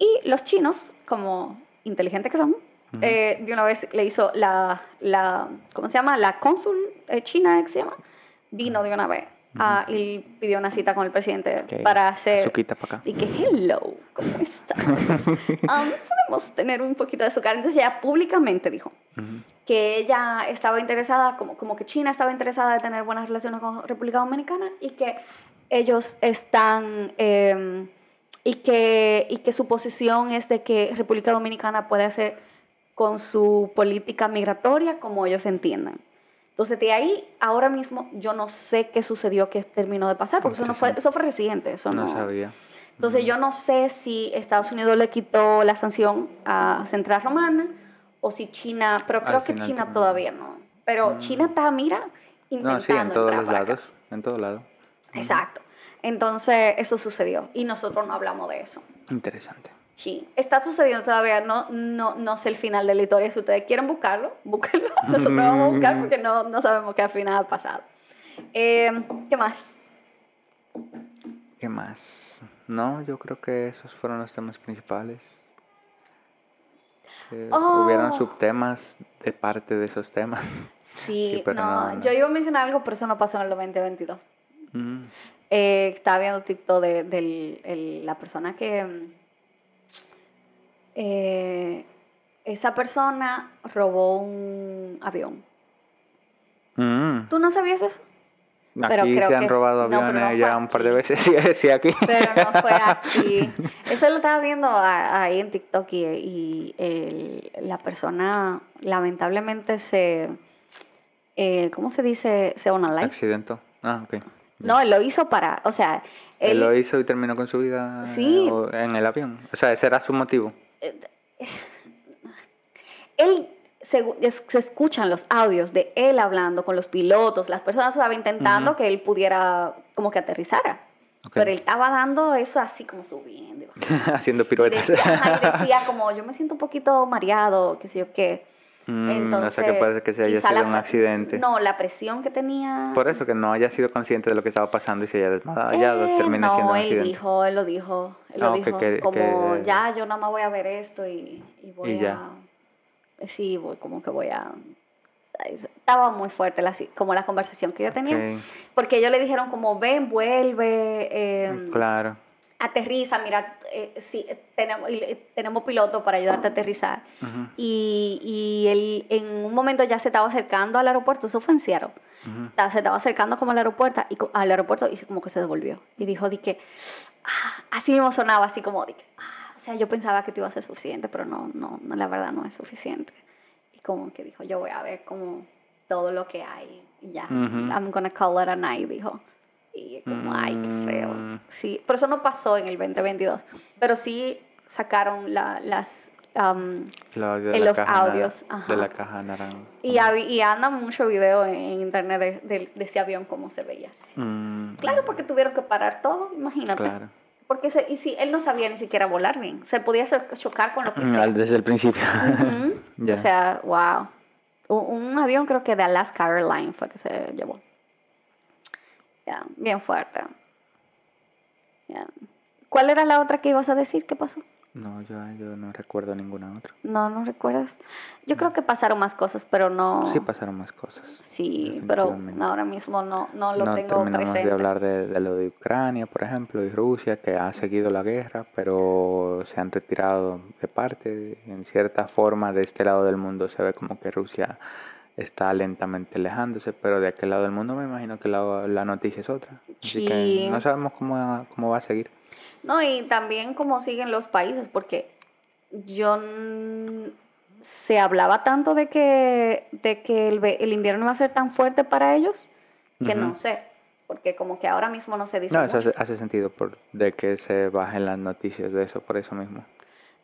Y los chinos, como inteligentes que son, Ujú. eh, de una vez le hizo la, la, ¿cómo se llama? La cónsul eh, china, que se llama, vino de una vez ah, y pidió una cita con el presidente Ok. para hacer... Azuquita para acá. Y que, hello, ¿cómo estás? Um, Podemos tener un poquito de azúcar. Entonces ella públicamente dijo Ujú. que ella estaba interesada, como, como que China estaba interesada de tener buenas relaciones con República Dominicana y que ellos están, eh, y, que, y que su posición es de que República Dominicana puede hacer con su política migratoria como ellos entiendan. Entonces, de ahí, ahora mismo, yo no sé qué sucedió, qué terminó de pasar, porque eso, no fue, eso fue reciente. Eso No no, sabía. entonces yo no sé si Estados Unidos le quitó la sanción a Central Romana o si China, pero Al creo que final China terminó. todavía no. Pero Mm. China está, mira, intentando No, sí, en todos los para acá. lados. En todos lados. Exacto. Entonces eso sucedió y nosotros no hablamos de eso. Interesante. Sí, está sucediendo todavía, no, no, no sé el final de la historia. Si ustedes quieren buscarlo, búsquenlo. Nosotros vamos a buscar porque no, no sabemos qué al final ha pasado. Eh, ¿Qué más? ¿Qué más? No, yo creo que esos fueron los temas principales. Eh, Oh. Hubieron subtemas de parte de esos temas. Sí, Sí, pero no, no, yo iba a mencionar algo, pero eso no pasó en el 2022. Mm. Eh, estaba viendo TikTok de, del- el- la persona que... eh, esa persona robó un avión. Mm. ¿Tú no sabías eso? Pero Aquí creo se han que- robado pero aviones no ya un par de veces. Sí, sí, aquí. Pero no fue aquí. Eso lo estaba viendo ahí en TikTok y, y el- la persona lamentablemente se... eh, ¿Cómo se dice? Se life. Accidentó. Ah, ok. No, él lo hizo para... O sea, Él él... lo hizo y terminó con su vida Sí. en el avión. O sea, ese era su motivo. Él se, se escuchan los audios de él hablando con los pilotos, las personas estaban intentando que él pudiera como que aterrizara. Pero él estaba dando eso así como subiendo. Haciendo Y piruetas. decía, ajá, y decía como, yo me siento un poquito mareado, qué sé yo qué. Mm, Entonces, o sea, que ser que se haya sido un accidente. No, la presión que tenía... Por eso que no haya sido consciente de lo que estaba pasando y se haya desmayado, Eh, termina no, siendo un él accidente. dijo, él lo dijo, él Ah, lo ok, dijo, que- como que- ya, yo nada más voy a ver esto y, y voy Y ya. a, sí, voy, como que voy a, estaba muy fuerte la, como la conversación que yo tenía, Ok, porque ellos le dijeron como, ven, vuelve, eh, claro. Aterriza, mira, eh, sí, tenemos, tenemos piloto para ayudarte a aterrizar, Ujú, y, y él en un momento ya se estaba acercando al aeropuerto, eso fue en Seattle, ujú. ta- se estaba acercando como al aeropuerto y al aeropuerto y como que se devolvió. Y dijo di que ah, así mismo sonaba así como di que, ah, o sea yo pensaba que te iba a ser suficiente pero no no no la verdad no es suficiente. Y como que dijo yo voy a ver como todo lo que hay y ya. Ujú. I'm gonna call it a night dijo y como ay qué feo Mm. sí pero eso no pasó en el 2022 pero sí sacaron la- las um, de en los audios, De ajá. la caja naranja. y, y anda mucho video en, en internet de, de- de ese avión como se veía así. Mm, Claro, porque tuvieron que parar todo, imagínate. Claro. Porque se- y si él no sabía ni siquiera volar bien, se podía chocar con lo que Mm, sea. Desde el principio. Ujú. Ya. O sea, wow. Un, un avión creo que de Alaska Airlines fue que se llevó. Ya, bien fuerte. Ya. ¿Cuál era la otra que ibas a decir? ¿Qué pasó? No, yo, yo no recuerdo ninguna otra. No, no recuerdas. Yo creo que pasaron más cosas, pero no. Sí pasaron más cosas. Sí, pero ahora mismo no, no lo no tengo terminamos presente. de hablar de, de lo de Ucrania, por ejemplo, y Rusia, que ha seguido la guerra, pero se han retirado de parte. En cierta forma, de este lado del mundo se ve como que Rusia está lentamente alejándose, pero de aquel lado del mundo me imagino que la, la noticia es otra. Así que no sabemos cómo, cómo va a seguir. No, y también cómo siguen los países, porque yo se hablaba tanto de que, de que el, el invierno iba a ser tan fuerte para ellos que no sé, porque como que ahora mismo no se dice No, eso mucho. hace, hace sentido por, de que se bajen las noticias de eso, por eso mismo.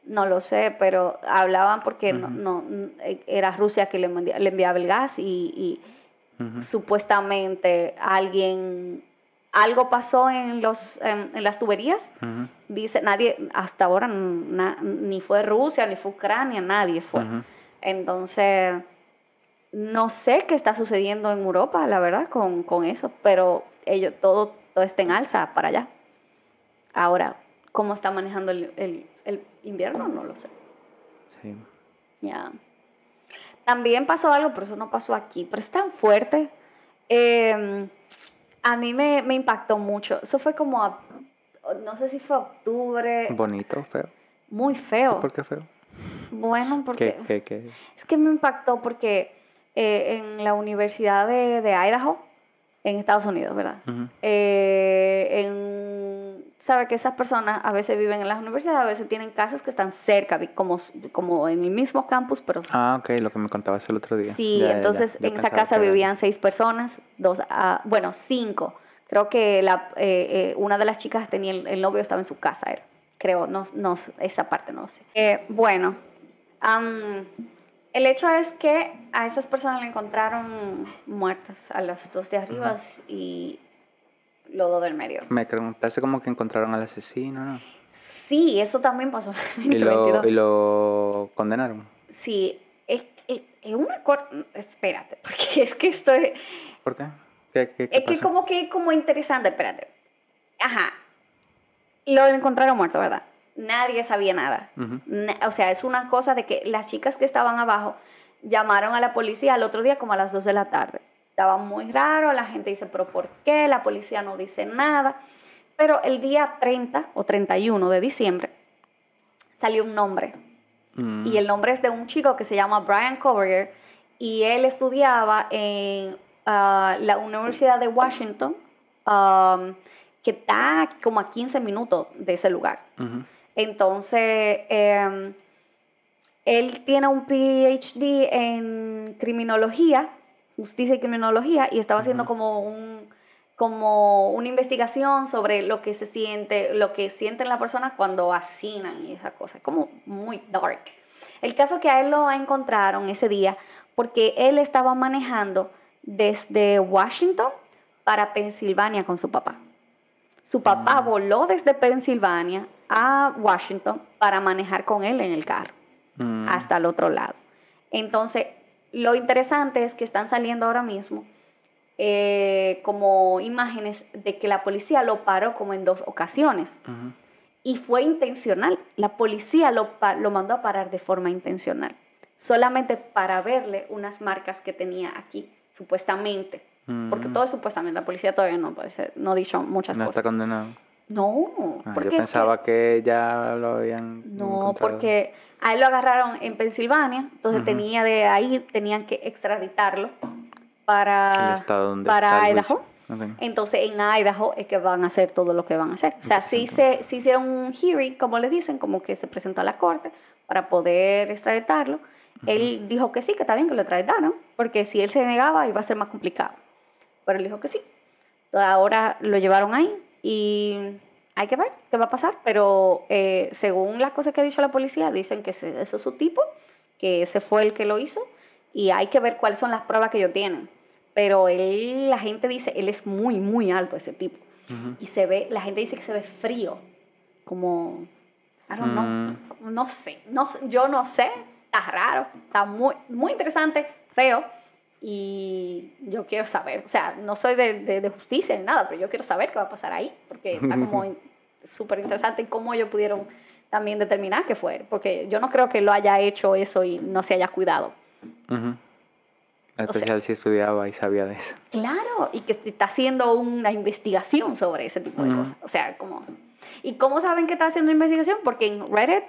No lo sé, pero hablaban porque no, no, n- era Rusia que le, le enviaba el gas y, supuestamente alguien, algo pasó en, los, en, en las tuberías. Ujú. Dice, nadie, hasta ahora na- ni fue Rusia, ni fue Ucrania, nadie fue. Entonces, no sé qué está sucediendo en Europa, la verdad, con, con eso, pero ellos, todo, todo está en alza para allá. Ahora, ¿cómo está manejando el, el- el invierno? No lo sé. Sí. Ya. También pasó algo, pero eso no pasó aquí, pero es tan fuerte. Eh, a mí me, me impactó mucho. Eso fue como, a- no sé si fue octubre, Bonito, feo. muy feo. ¿Por qué feo? Bueno, porque ¿Qué, qué, qué? es que me impactó porque eh, en la Universidad de, de Idaho, en Estados Unidos, ¿verdad? Eh, en, sabe que esas personas a veces viven en las universidades, a veces tienen casas que están cerca, como, como en el mismo campus, pero Ah, ok, lo que me contabas el otro día. Sí, Ya, ya, ya. entonces Yo en esa casa que vivían seis personas, dos, ah, bueno, cinco. Creo que la, eh, eh, una de las chicas tenía el, el novio estaba en su casa, era. creo, no, no, esa parte no sé. Eh, bueno, am, el hecho es que a esas personas le encontraron muertas, a las dos de arriba y los dos del medio. Me preguntaste como que encontraron al asesino, ¿no? Sí, eso también pasó en Y lo, 2022. y lo condenaron. Sí, es, es, es una Espérate, porque es que estoy... ¿Por qué? ¿Qué, qué, qué Es que pasó? como que como interesante, espérate. Ajá. Lo encontraron muerto, ¿verdad? Nadie sabía nada. Ujú. Na- o sea, es una cosa de que las chicas que estaban abajo llamaron a la policía al otro día como a las 2 de la tarde. Estaba muy raro, la gente dice, pero ¿por qué? La policía no dice nada. Pero el día 30 o 31 de diciembre salió un nombre Mm. y el nombre es de un chico que se llama Brian Courier y él estudiaba en ah, la Universidad de Washington, um, que está como a 15 minutos de ese lugar. Entonces, em, él tiene un PhD en criminología, justicia y criminología, y estaba haciendo como un como una investigación sobre lo que se siente, lo que sienten las personas cuando asesinan y esa cosa, como muy dark. El caso que a él lo encontraron ese día porque él estaba manejando desde Washington para Pensilvania con su papá. Su papá Mm. voló desde Pensilvania a Washington para manejar con él en el carro Mm. hasta el otro lado. Entonces, lo interesante es que están saliendo ahora mismo eh, como imágenes de que la policía lo paró como en dos ocasiones y fue intencional. La policía lo, mandó a parar de forma intencional, solamente para verle unas marcas que tenía aquí, supuestamente. Porque Mm. todo es supuestamente, la policía todavía no, puede ser- no ha dicho muchas No está cosas. condenado. No, Ah, porque yo que- pensaba que... ya lo habían no, encontrado. porque a él lo agarraron en Pensilvania, entonces tenía de ahí, tenían que extraditarlo El para, estado donde para está el Idaho. Entonces en Idaho es que van a hacer todo lo que van a hacer. O sea, sí se, sí hicieron un hearing, como le dicen, como que se presentó a la corte para poder extraditarlo. Él dijo que sí, que está bien que lo extraditaron, porque si él se negaba iba a ser más complicado. Pero él dijo que sí. Entonces ahora lo llevaron ahí y hay que ver qué va a pasar. Pero eh, según las cosas que ha dicho la policía, dicen que ese, ese es su tipo, que ese fue el que lo hizo y hay que ver cuáles son las pruebas que ellos tienen. Pero él, la gente dice, él es muy, muy alto ese tipo. Y se ve, la gente dice que se ve frío, como, I don't know, Mm. no sé, no, yo no sé, está raro, está muy, muy interesante, feo, y yo quiero saber, o sea, no soy de, de, de justicia ni nada, pero yo quiero saber qué va a pasar ahí, porque está como súper interesante cómo ellos pudieron también determinar qué fue, porque yo no creo que lo haya hecho eso y no se haya cuidado. Ujú. Especial si estudiaba y sabía de eso. Claro, y que está haciendo una investigación sobre ese tipo de Ujú. cosas. O sea, como... ¿Y cómo saben que está haciendo investigación? Porque en Reddit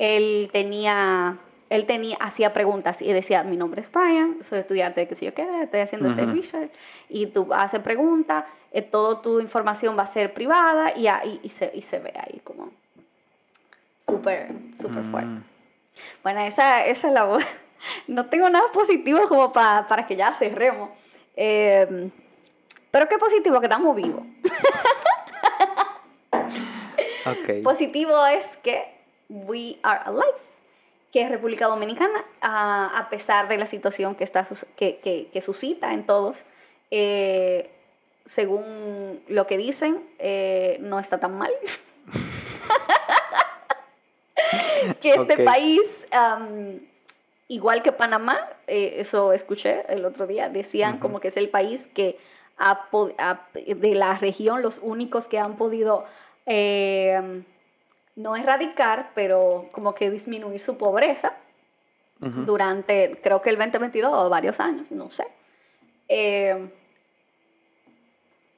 él tenía, él tenía, hacía preguntas y decía, mi nombre es Brian, soy estudiante de que sé yo qué, estoy haciendo este Ujú. research, y tú haces preguntas, eh, toda tu información va a ser privada y, ahí- y, se, y se ve ahí como súper, súper fuerte. Mm. Bueno, esa, esa es la No tengo nada positivo como pa- para que ya cerremos. Eh, pero qué positivo que estamos vivos. Ok. Positivo es que we are alive. Que República Dominicana, a, a pesar de la situación que, está, que, que, que suscita en todos, eh, según lo que dicen, eh, no está tan mal. que este país, igual que Panamá, eh, eso escuché el otro día, decían como que es el país que ha de la región, los únicos que han podido eh, no erradicar, pero como que disminuir su pobreza durante, creo que el 2022 o varios años, no sé. Eh,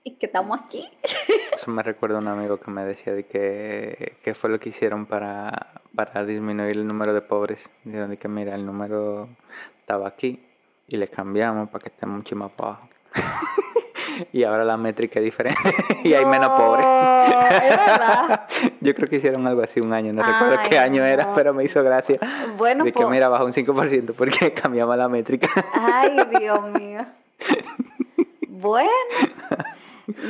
y que estamos aquí. Eso me recuerda a un amigo que me decía de que qué fue lo que hicieron para, para disminuir el número de pobres. Dijeron de que mira, el número estaba aquí y le cambiamos para que esté mucho más abajo. y ahora la métrica es diferente y hay menos pobres. Es verdad. Yo creo que hicieron algo así un año, no recuerdo qué año era, pero me hizo gracia. Bueno, de que mira, bajó un 5% porque cambiamos la métrica. Ay, Dios mío. Bueno,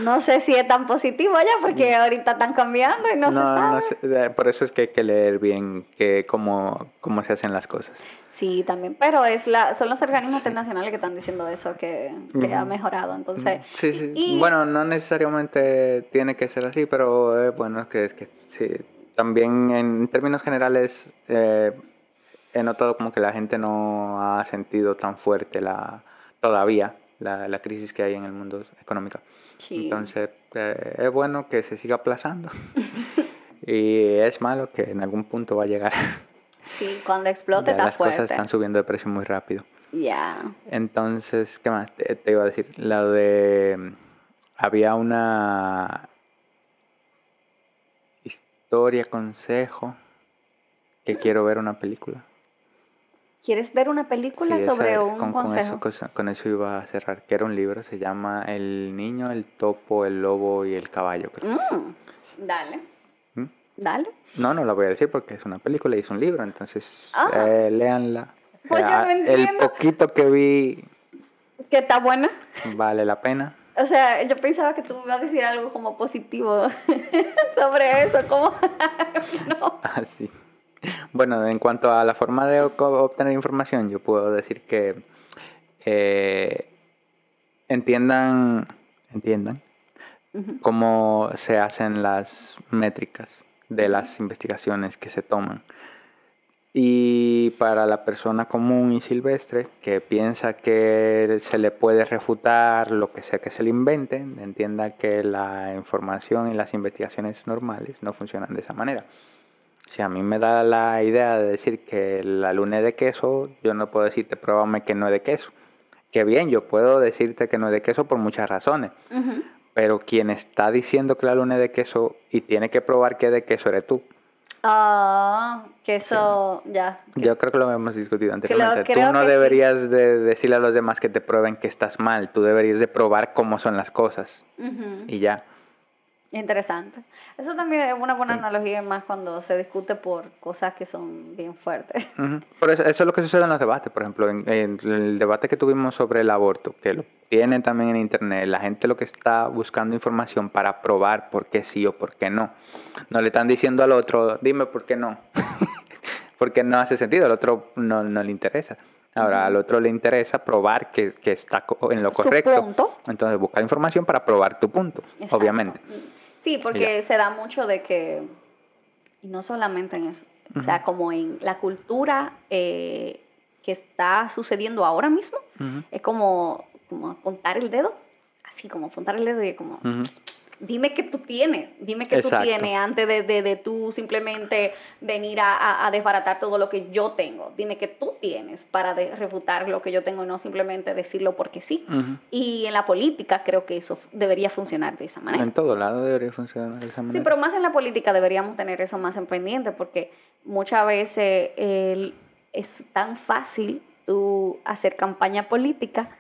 no sé si es tan positivo ya porque ahorita están cambiando y no, se sabe. sé, por eso es que hay que leer bien que cómo, cómo se hacen las cosas. Sí, también, pero es la, son los organismos internacionales que están diciendo eso, que, que ha mejorado. Entonces, Sí, sí. y- Bueno, no necesariamente tiene que ser así, pero eh, bueno, que, que sí. También en términos generales eh, he notado como que la gente no ha sentido tan fuerte la todavía la, la crisis que hay en el mundo económico. Sí. Entonces eh, es bueno que se siga aplazando y es malo que en algún punto va a llegar. sí, cuando explote está las fuerte. cosas están subiendo de precio muy rápido. Ya. Entonces, ¿qué más te, te iba a decir? Lo de... Había una historia, consejo, que quiero ver una película. ¿Quieres ver una película Sí, sobre esa- un con, con consejo? eso, con eso iba a cerrar, que era un libro, se llama El niño, el topo, el lobo y el caballo. creo. Mm, dale, ¿Mm? dale. No, no la voy a decir porque es una película y es un libro, entonces Ah. eh, léanla. Pues yo Ah, no el entiendo. poquito que vi ¿Que está buena? vale la pena. O sea, yo pensaba que tú ibas a decir algo como positivo sobre eso, como no. Así. Bueno, en cuanto a la forma de obtener información, yo puedo decir que eh, entiendan, entiendan cómo se hacen las métricas de las investigaciones que se toman. Y para la persona común y silvestre que piensa que se le puede refutar lo que sea que se le invente, entienda que la información y las investigaciones normales no funcionan de esa manera. Si a mí me da la idea de decir que la luna es de queso, yo no puedo decirte pruébame que no es de queso. Que bien, yo puedo decirte que no es de queso por muchas razones. Pero quien está diciendo que la luna es de queso y tiene que probar que es de queso eres tú. Ah, que eso, ya. Yo creo que lo hemos discutido anteriormente. creo tú no sí. deberías de decirle a los demás que te prueben que estás mal. Tú deberías de probar cómo son las cosas. Y ya. Interesante. Eso también es una buena Sí. analogía más cuando se discute por cosas que son bien fuertes. Por eso, eso es lo que sucede en los debates. Por ejemplo, en, en el debate que tuvimos sobre el aborto, que lo tienen también en internet, la gente lo que está buscando información para probar por qué sí o por qué no. No le están diciendo al otro, dime por qué no. Porque no hace sentido, al otro no, no le interesa. Ahora, al otro le interesa probar que, que está en lo correcto. Entonces, busca información para probar tu punto, Exacto. obviamente. Sí, porque se da mucho de que, y no solamente en eso, o sea, como en la cultura eh, que está sucediendo ahora mismo, es como, como apuntar el dedo, así como apuntar el dedo y como. Dime qué tú tienes, dime qué tú tienes antes de, de, de tú simplemente venir a, a- a desbaratar todo lo que yo tengo. Dime qué tú tienes para de- refutar lo que yo tengo y no simplemente decirlo porque sí. Y en la política creo que eso debería funcionar de esa manera. En todo lado debería funcionar de esa manera. Sí, pero más en la política deberíamos tener eso más en pendiente porque muchas veces es tan fácil tú hacer campaña política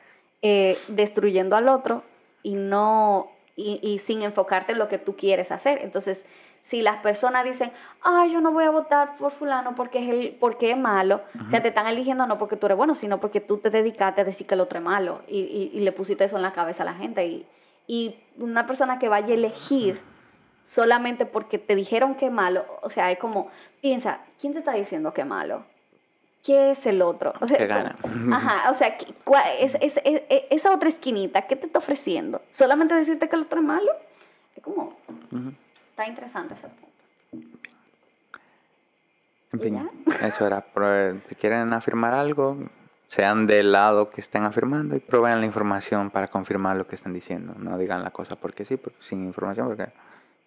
eh, destruyendo al otro y no y, y sin enfocarte en lo que tú quieres hacer. Entonces, si las personas dicen, ay, yo no voy a votar por fulano porque es, el, porque es malo, o sea, te están eligiendo no porque tú eres bueno, sino porque tú te dedicaste a decir que el otro es malo y, y- y le pusiste eso en la cabeza a la gente. Y, y una persona que vaya a elegir solamente porque te dijeron que es malo, o sea, es como, piensa, ¿quién te está diciendo que es malo? ¿Qué es el otro? O sea, Que gana. Ajá, o sea, ¿qué- cuál- es, es- es- es- esa otra esquinita, ¿qué te está ofreciendo? ¿Solamente decirte que el otro es malo? Es como, Ujú. está interesante ese punto. En ¿Y fin, eso era. Si quieren afirmar algo, sean del lado que estén afirmando y proveen la información para confirmar lo que están diciendo. No digan la cosa porque sí, porque sin información, porque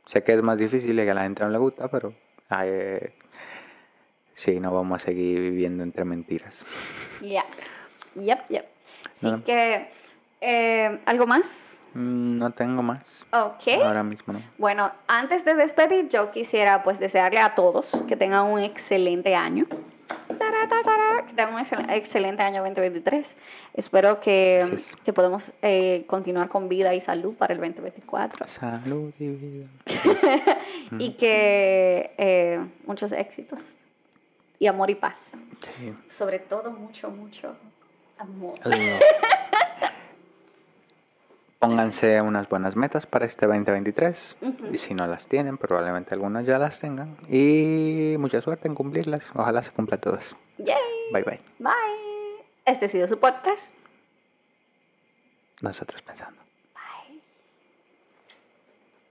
sé que es más difícil y que a la gente no le gusta, pero eh, sí, no vamos a seguir viviendo entre mentiras. Ya, yep, yep. Así Nada. que, eh, ¿algo más? Mm, No tengo más. Ok. Ahora mismo no. Bueno, antes de despedir, yo quisiera pues desearle a todos que tengan un excelente año. Que tengan un excel- excelente año 2023. Espero que, es. que podamos eh, continuar con vida y salud para el 2024. Salud y vida. Y que eh, muchos éxitos. Y amor y paz. Sí. Sobre todo mucho, mucho amor. Pónganse unas buenas metas para este 2023. Ujú. Y si no las tienen, probablemente algunas ya las tengan. Y mucha suerte en cumplirlas. Ojalá se cumplan todas. Yay. Bye bye. Bye. Este ha sido su podcast. Nosotros pensando.